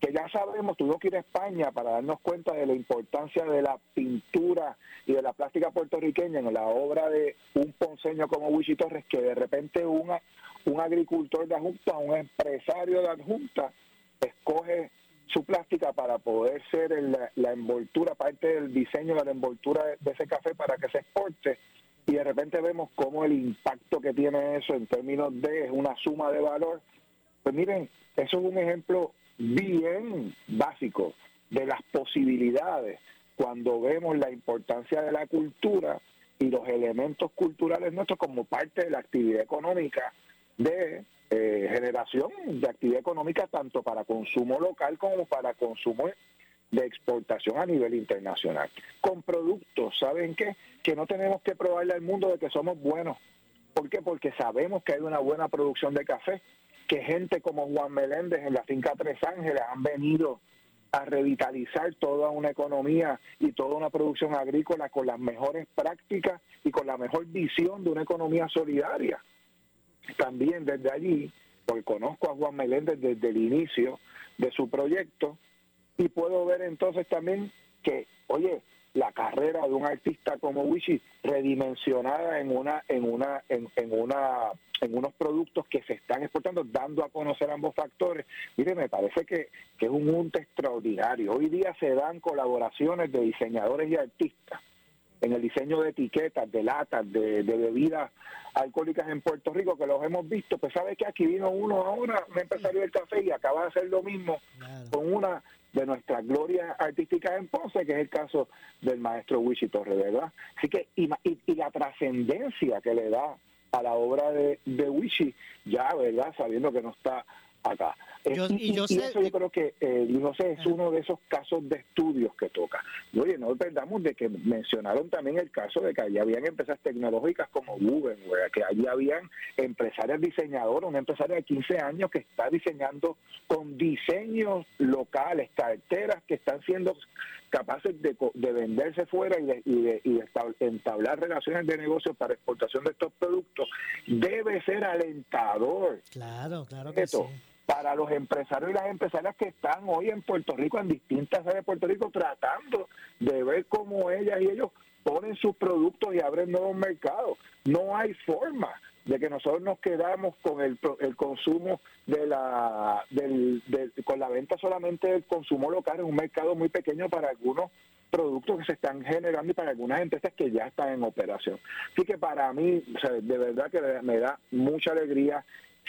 S4: que ya sabemos, tuvimos que ir a España para darnos cuenta de la importancia de la pintura y de la plástica puertorriqueña en la obra de un ponceño como Wichi Torres, que de repente una, un agricultor de adjunta, un empresario de adjunta, escoge su plástica para poder ser la envoltura, parte del diseño de la envoltura de, ese café para que se exporte y de repente vemos cómo el impacto que tiene eso en términos de una suma de valor. Pues miren, eso es un ejemplo bien básico de las posibilidades cuando vemos la importancia de la cultura y los elementos culturales nuestros como parte de la actividad económica de eh, generación de actividad económica tanto para consumo local como para consumo de exportación a nivel internacional. Con productos, ¿saben qué? Que no tenemos que probarle al mundo de que somos buenos. ¿Por qué? Porque sabemos que hay una buena producción de café, que gente como Juan Meléndez en la finca Tres Ángeles han venido a revitalizar toda una economía y toda una producción agrícola con las mejores prácticas y con la mejor visión de una economía solidaria. También desde allí, porque conozco a Juan Meléndez desde el inicio de su proyecto y puedo ver entonces también que, oye, la carrera de un artista como Wichi redimensionada en una en una en, una en unos productos que se están exportando dando a conocer ambos factores mire me parece que, que es un mundo extraordinario. Hoy día se dan colaboraciones de diseñadores y artistas en el diseño de etiquetas, de latas, de, bebidas alcohólicas en Puerto Rico, que los hemos visto, pues sabe que aquí vino uno ahora, un empresario del café, y acaba de hacer lo mismo con una de nuestras glorias artísticas en Ponce, que es el caso del maestro Wichi Torre, ¿verdad? Así que, y, y, la trascendencia que le da a la obra de, de Wichi, ya, ¿verdad? Sabiendo que no está acá. Yo, y, yo eso yo creo que, eh, no sé, es uno de esos casos de estudios que toca. oye, no perdamos de que mencionaron también el caso de que allí habían empresas tecnológicas como Google, que allí habían empresarias diseñadoras, una empresaria de 15 años que está diseñando con diseños locales, carteras que están siendo capaces de, venderse fuera y de, y de, y de entablar relaciones de negocio para exportación de estos productos, debe ser alentador.
S3: Claro, claro que sí
S4: para los empresarios y las empresarias que están hoy en Puerto Rico, en distintas áreas de Puerto Rico, tratando de ver cómo ellas y ellos ponen sus productos y abren nuevos mercados. No hay forma de que nosotros nos quedamos con el, el consumo de la del, con la venta solamente del consumo local en un mercado muy pequeño para algunos productos que se están generando y para algunas empresas que ya están en operación. Así que para mí, de verdad que me da mucha alegría.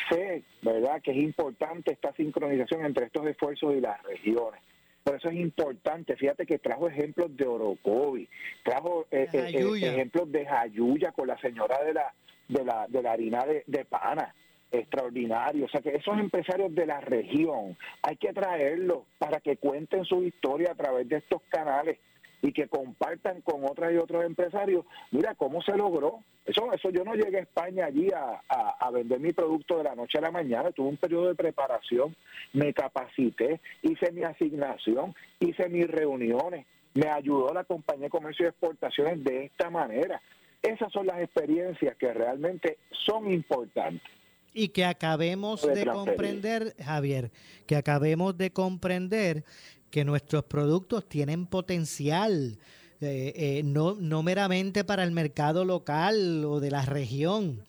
S4: Sé, ¿verdad?, que es importante esta sincronización entre estos esfuerzos y las regiones. Por eso es importante. Fíjate que trajo ejemplos de Orocovi, trajo eh, eh, eh, ejemplos de Jayuya con la señora de la de la, de la harina de, de pana extraordinario. O sea que esos empresarios de la región hay que traerlos para que cuenten su historia a través de estos canales y que compartan con otras y otros empresarios, mira cómo se logró. Eso, eso yo no llegué a España allí a, a, vender mi producto de la noche a la mañana, tuve un periodo de preparación, me capacité, hice mi asignación, hice mis reuniones, me ayudó la compañía de comercio y exportaciones de esta manera. Esas son las experiencias que realmente son importantes.
S3: Y que acabemos de comprender, Javier, que acabemos de comprender que nuestros productos tienen potencial, eh, eh, no, no meramente para el mercado local o de la región.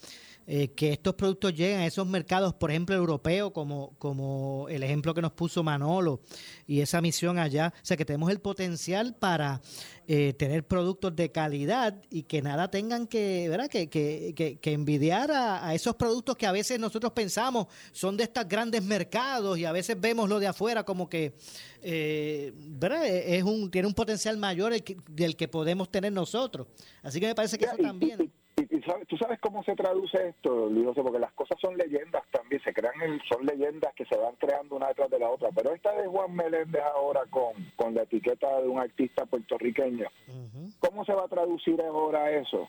S3: Eh, que estos productos lleguen a esos mercados, por ejemplo, europeos, como, como el ejemplo que nos puso Manolo y esa misión allá. O sea, que tenemos el potencial para tener productos de calidad y que nada tengan que, ¿verdad? Que, que, que, envidiar a, esos productos que a veces nosotros pensamos son de estos grandes mercados y a veces vemos lo de afuera como que eh, ¿verdad? Es un, tiene un potencial mayor el del que podemos tener nosotros. Así que me parece que eso también.
S4: Y, tú sabes cómo se traduce esto, Luis, porque las cosas son leyendas también, se crean, son leyendas que se van creando una detrás de la otra. Pero esta de Juan Meléndez ahora con, con la etiqueta de un artista puertorriqueño, ¿cómo se va a traducir ahora eso?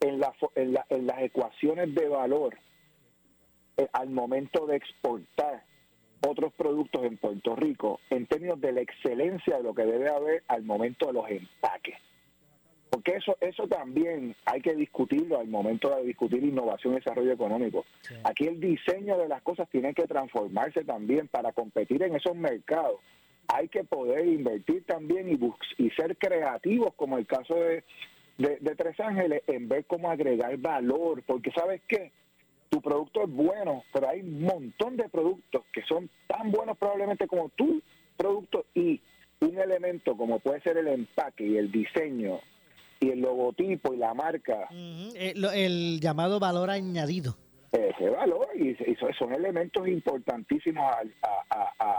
S4: En, la, en, la, en las ecuaciones de valor eh, al momento de exportar otros productos en Puerto Rico en términos de la excelencia de lo que debe haber al momento de los empaques. Porque eso eso también hay que discutirlo al momento de discutir innovación y desarrollo económico. Aquí el diseño de las cosas tiene que transformarse también para competir en esos mercados. Hay que poder invertir también y, y ser creativos, como el caso de, de, de Tres Ángeles, en ver cómo agregar valor. Porque ¿sabes qué? tu producto es bueno, pero hay un montón de productos que son tan buenos probablemente como tu producto y un elemento como puede ser el empaque y el diseño y el logotipo y la marca.
S3: Eh, el, llamado valor añadido.
S4: Ese valor y, son elementos importantísimos al,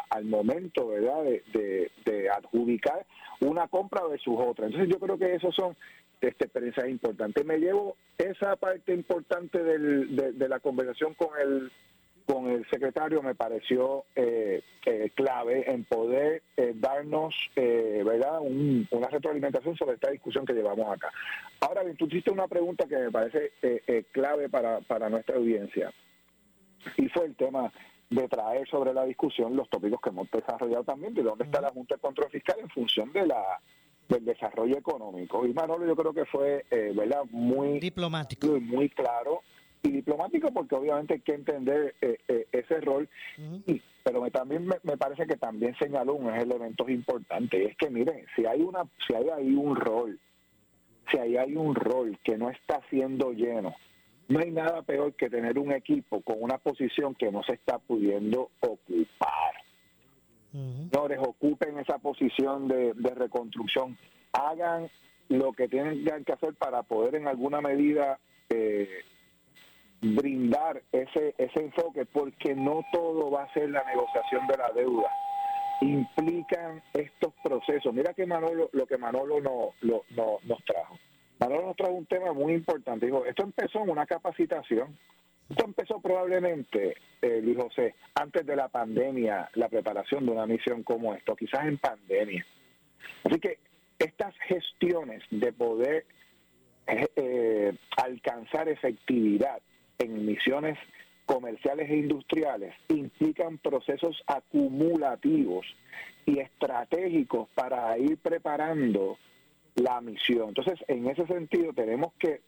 S4: al momento, ¿verdad?, de, de, adjudicar una compra versus otra. Entonces yo creo que esos son esta experiencia es importante. Me llevo esa parte importante del, de, la conversación con el con el secretario me pareció eh, eh, clave en poder eh, darnos verdad una retroalimentación sobre esta discusión que llevamos acá. Ahora bien, tú hiciste una pregunta que me parece clave para, para nuestra audiencia y fue el tema de traer sobre la discusión los tópicos que hemos desarrollado también de dónde está la Junta de Control Fiscal en función de la del desarrollo económico. Y Manolo yo creo que fue, eh, ¿verdad? Muy
S3: diplomático.
S4: Y muy claro. Y diplomático porque obviamente hay que entender eh, eh, ese rol. y, pero me, también me, parece que también señaló unos elementos importantes. es que miren, si hay, una, si hay ahí un rol, si ahí hay un rol que no está siendo lleno, no hay nada peor que tener un equipo con una posición que no se está pudiendo ocupar. Señores, ocupen esa posición de, reconstrucción, hagan lo que tienen que hacer para poder en alguna medida eh, brindar ese, ese enfoque, porque no todo va a ser la negociación de la deuda. Implican estos procesos. Mira que Manolo, lo que Manolo no, no, nos trajo. Manolo nos trajo un tema muy importante. Dijo, esto empezó en una capacitación esto empezó probablemente, eh, Luis José, antes de la pandemia, la preparación de una misión como esto, quizás en pandemia. Así que estas gestiones de poder eh, eh, alcanzar efectividad en misiones comerciales e industriales implican procesos acumulativos y estratégicos para ir preparando la misión. Entonces, en ese sentido, tenemos que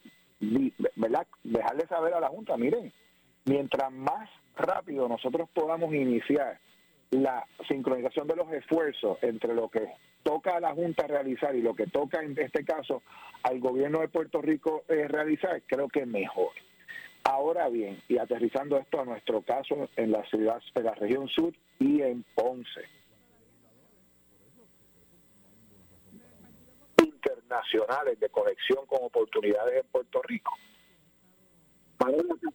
S4: ¿verdad? dejarle saber a la Junta, miren, mientras más rápido nosotros podamos iniciar la sincronización de los esfuerzos entre lo que toca a la Junta realizar y lo que toca en este caso al gobierno de Puerto Rico eh, realizar, creo que mejor. Ahora bien, y aterrizando esto a nuestro caso en la ciudad, de la región sur y en Ponce. internacionales de conexión con oportunidades en Puerto Rico.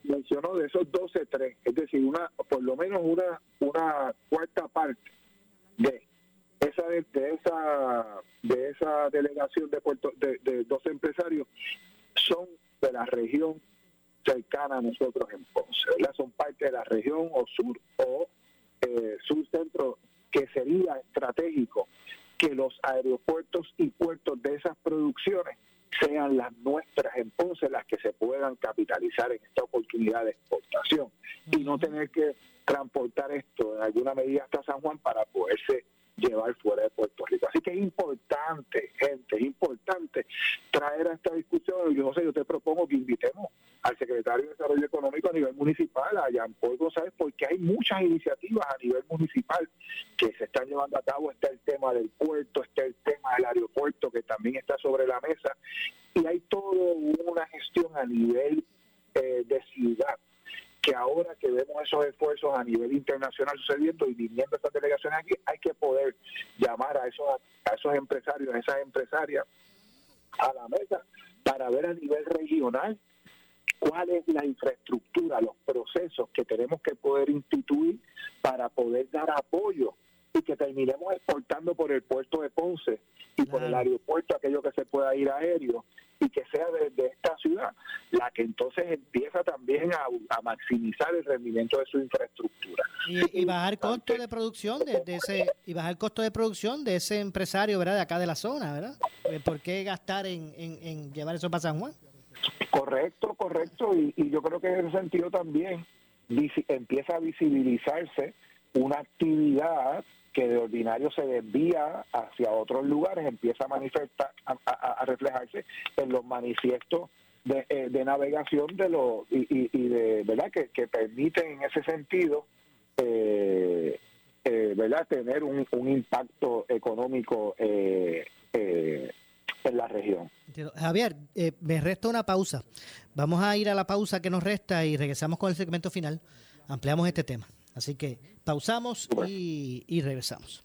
S4: mencionó de esos 12, 3, es decir, una por lo menos una una cuarta parte de esa de, esa de esa delegación de Puerto de, de 12 empresarios son de la región cercana a nosotros en Ponce, Son parte de la región o sur o eh, sur centro que sería estratégico que los aeropuertos y puertos de esas producciones sean las nuestras en Ponce las que se puedan capitalizar en esta oportunidad de exportación. Y no tener que transportar esto en alguna medida hasta San Juan para poderse llevar fuera de Puerto Rico. Así que es importante, gente, es importante traer a esta discusión. Yo no sé, yo te propongo que invitemos al secretario de Desarrollo Económico a nivel municipal, a Jean Paul González, porque hay muchas iniciativas a nivel municipal que se están llevando a cabo. Está el tema del puerto, está el tema del aeropuerto, que también está sobre la mesa, y hay toda una gestión a nivel eh, de ciudad que ahora que vemos esos esfuerzos a nivel internacional sucediendo y viniendo estas delegaciones aquí, hay que poder llamar a esos, a esos empresarios, a esas empresarias a la mesa para ver a nivel regional cuál es la infraestructura, los procesos que tenemos que poder instituir para poder dar apoyo y que terminemos exportando por el puerto de Ponce y por el aeropuerto aquello que se pueda ir aéreo y que sea desde la que entonces empieza también a, maximizar el rendimiento de su infraestructura.
S3: Y, bajar costo de producción de, ese y bajar costo de producción de ese empresario verdad de acá de la zona verdad eh, por qué gastar en, en, llevar eso para San Juan
S4: correcto correcto y, y yo creo que en ese sentido también empieza a visibilizarse una actividad que de ordinario se desvía hacia otros lugares, empieza a manifestar, a, reflejarse en los manifiestos de, eh, navegación de los y, de verdad que, que, permiten en ese sentido eh, eh, verdad tener un, impacto económico en la región.
S3: Javier, me resta una pausa. Vamos a ir a la pausa que nos resta y regresamos con el segmento final. Ampliamos este tema. Así que pausamos y, y regresamos.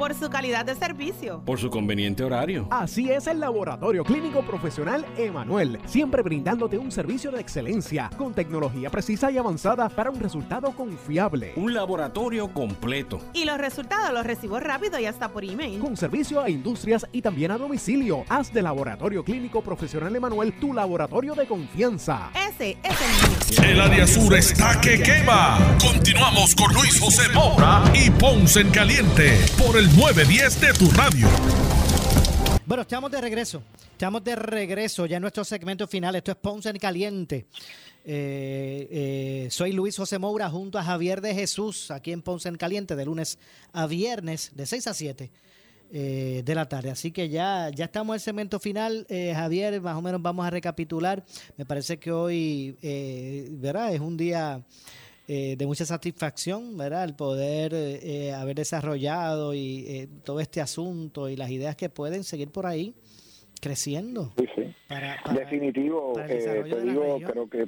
S11: por su calidad de servicio,
S2: por su conveniente horario.
S12: Así es el Laboratorio Clínico Profesional Emanuel, siempre brindándote un servicio de excelencia con tecnología precisa y avanzada para un resultado confiable.
S2: Un laboratorio completo.
S11: Y los resultados los recibo rápido y hasta por email.
S12: Con servicio a industrias y también a domicilio. Haz de Laboratorio Clínico Profesional Emanuel tu laboratorio de confianza.
S11: Ese es el
S1: mío. El área sur está que quema. Continuamos con Luis José Moura y Ponce en Caliente por el 910 de tu radio.
S3: Bueno, estamos de regreso. Estamos de regreso ya en nuestro segmento final. Esto es Ponce en Caliente. Eh, eh, soy Luis José Moura junto a Javier de Jesús aquí en Ponce en Caliente de lunes a viernes de 6 a 7 eh, de la tarde. Así que ya, ya estamos en el segmento final. Javier, más o menos vamos a recapitular. Me parece que hoy, ¿verdad? Es un día eh, de mucha satisfacción, ¿verdad? El poder eh, haber desarrollado y eh, todo este asunto y las ideas que pueden seguir por ahí creciendo.
S4: Sí, sí. Definitivo, te digo, creo que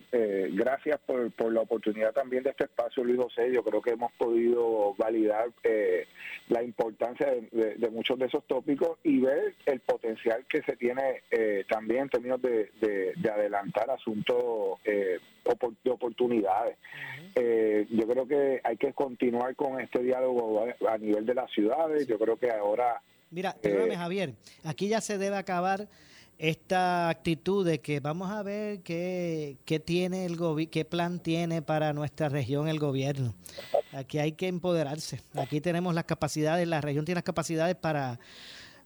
S4: gracias por, por la oportunidad también de este espacio, Luis José. Yo creo que hemos podido validar la importancia de, muchos de esos tópicos y ver el potencial que se tiene también en términos de, de adelantar asuntos de oportunidades. Eh, yo creo que hay que continuar con este diálogo a, nivel de las ciudades. Yo creo que ahora...
S3: Mira, perdóname, eh, Javier, aquí ya se debe acabar esta actitud de que vamos a ver qué, qué tiene el qué plan tiene para nuestra región el gobierno. Aquí hay que empoderarse. Aquí tenemos las capacidades, la región tiene las capacidades para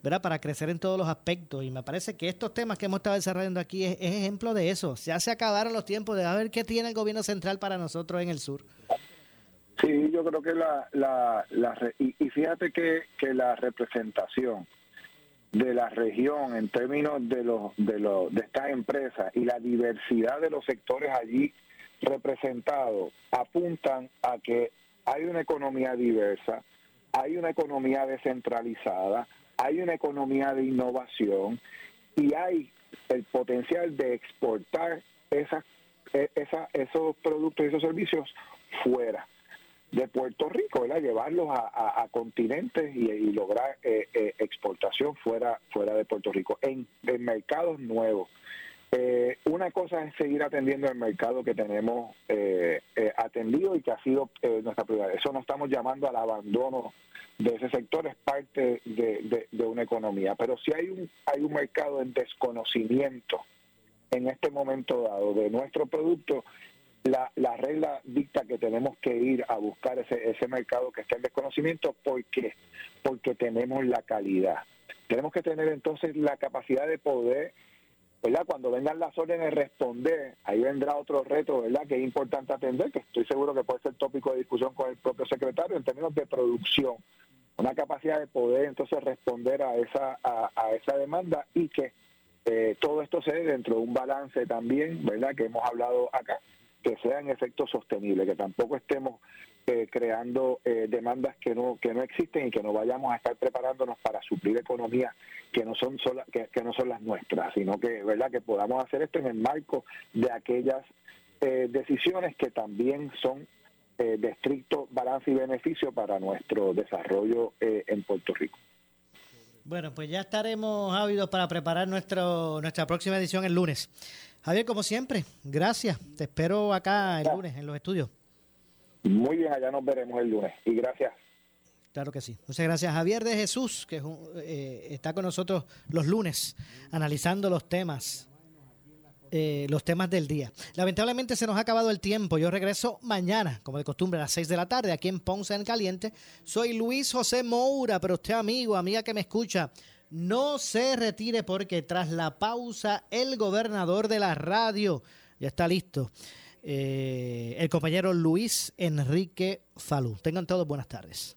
S3: ¿verdad? para crecer en todos los aspectos. Y me parece que estos temas que hemos estado desarrollando aquí es, ejemplo de eso. Ya se acabaron los tiempos de a ver qué tiene el gobierno central para nosotros en el sur.
S4: Sí, yo creo que la, la, la y, fíjate que, que la representación de la región en términos de los de los de estas empresas y la diversidad de los sectores allí representados apuntan a que hay una economía diversa, hay una economía descentralizada, hay una economía de innovación y hay el potencial de exportar esas, e, esos productos y esos servicios fuera de Puerto Rico, ¿verdad? llevarlos a, continentes y, lograr eh, eh, exportación fuera, fuera de Puerto Rico, en, mercados nuevos. Eh, una cosa es seguir atendiendo el mercado que tenemos atendido y que ha sido nuestra prioridad. Eso no estamos llamando al abandono de ese sector, es parte de, una economía. Pero si hay un, hay un mercado en desconocimiento en este momento dado de nuestro producto, la, la regla dicta que tenemos que ir a buscar ese, ese mercado que está en desconocimiento. ¿Por qué? Porque tenemos la calidad. Tenemos que tener entonces la capacidad de poder ¿verdad? Cuando vengan las órdenes responder, ahí vendrá otro reto, ¿verdad? Que es importante atender, que estoy seguro que puede ser tópico de discusión con el propio secretario en términos de producción, una capacidad de poder entonces responder a esa a, esa demanda y que eh, todo esto se dé dentro de un balance también, ¿verdad? Que hemos hablado acá, que sea en efecto sostenible, que tampoco estemos eh, creando eh, demandas que no que no existen y que no vayamos a estar preparándonos para suplir economías que no son que, no son las nuestras, sino que verdad que podamos hacer esto en el marco de aquellas eh, decisiones que también son de estricto balance y beneficio para nuestro desarrollo en Puerto Rico.
S3: Bueno, pues ya estaremos ávidos para preparar nuestro, nuestra próxima edición el lunes. Javier, como siempre, gracias. Te espero acá el lunes en los estudios.
S4: Muy bien, allá nos veremos el lunes. Y gracias.
S3: Claro que sí. Muchas gracias. Javier de Jesús, que eh, está con nosotros los lunes analizando los temas. Eh, los temas del día. Lamentablemente se nos ha acabado el tiempo. Yo regreso mañana, como de costumbre, a las 6 de la tarde, aquí en Ponce en Caliente. Soy Luis José Moura, pero usted, amigo, amiga que me escucha, no se retire porque tras la pausa el gobernador de la radio ya está listo. Eh, el compañero Luis Enrique Falú. Tengan todos buenas tardes.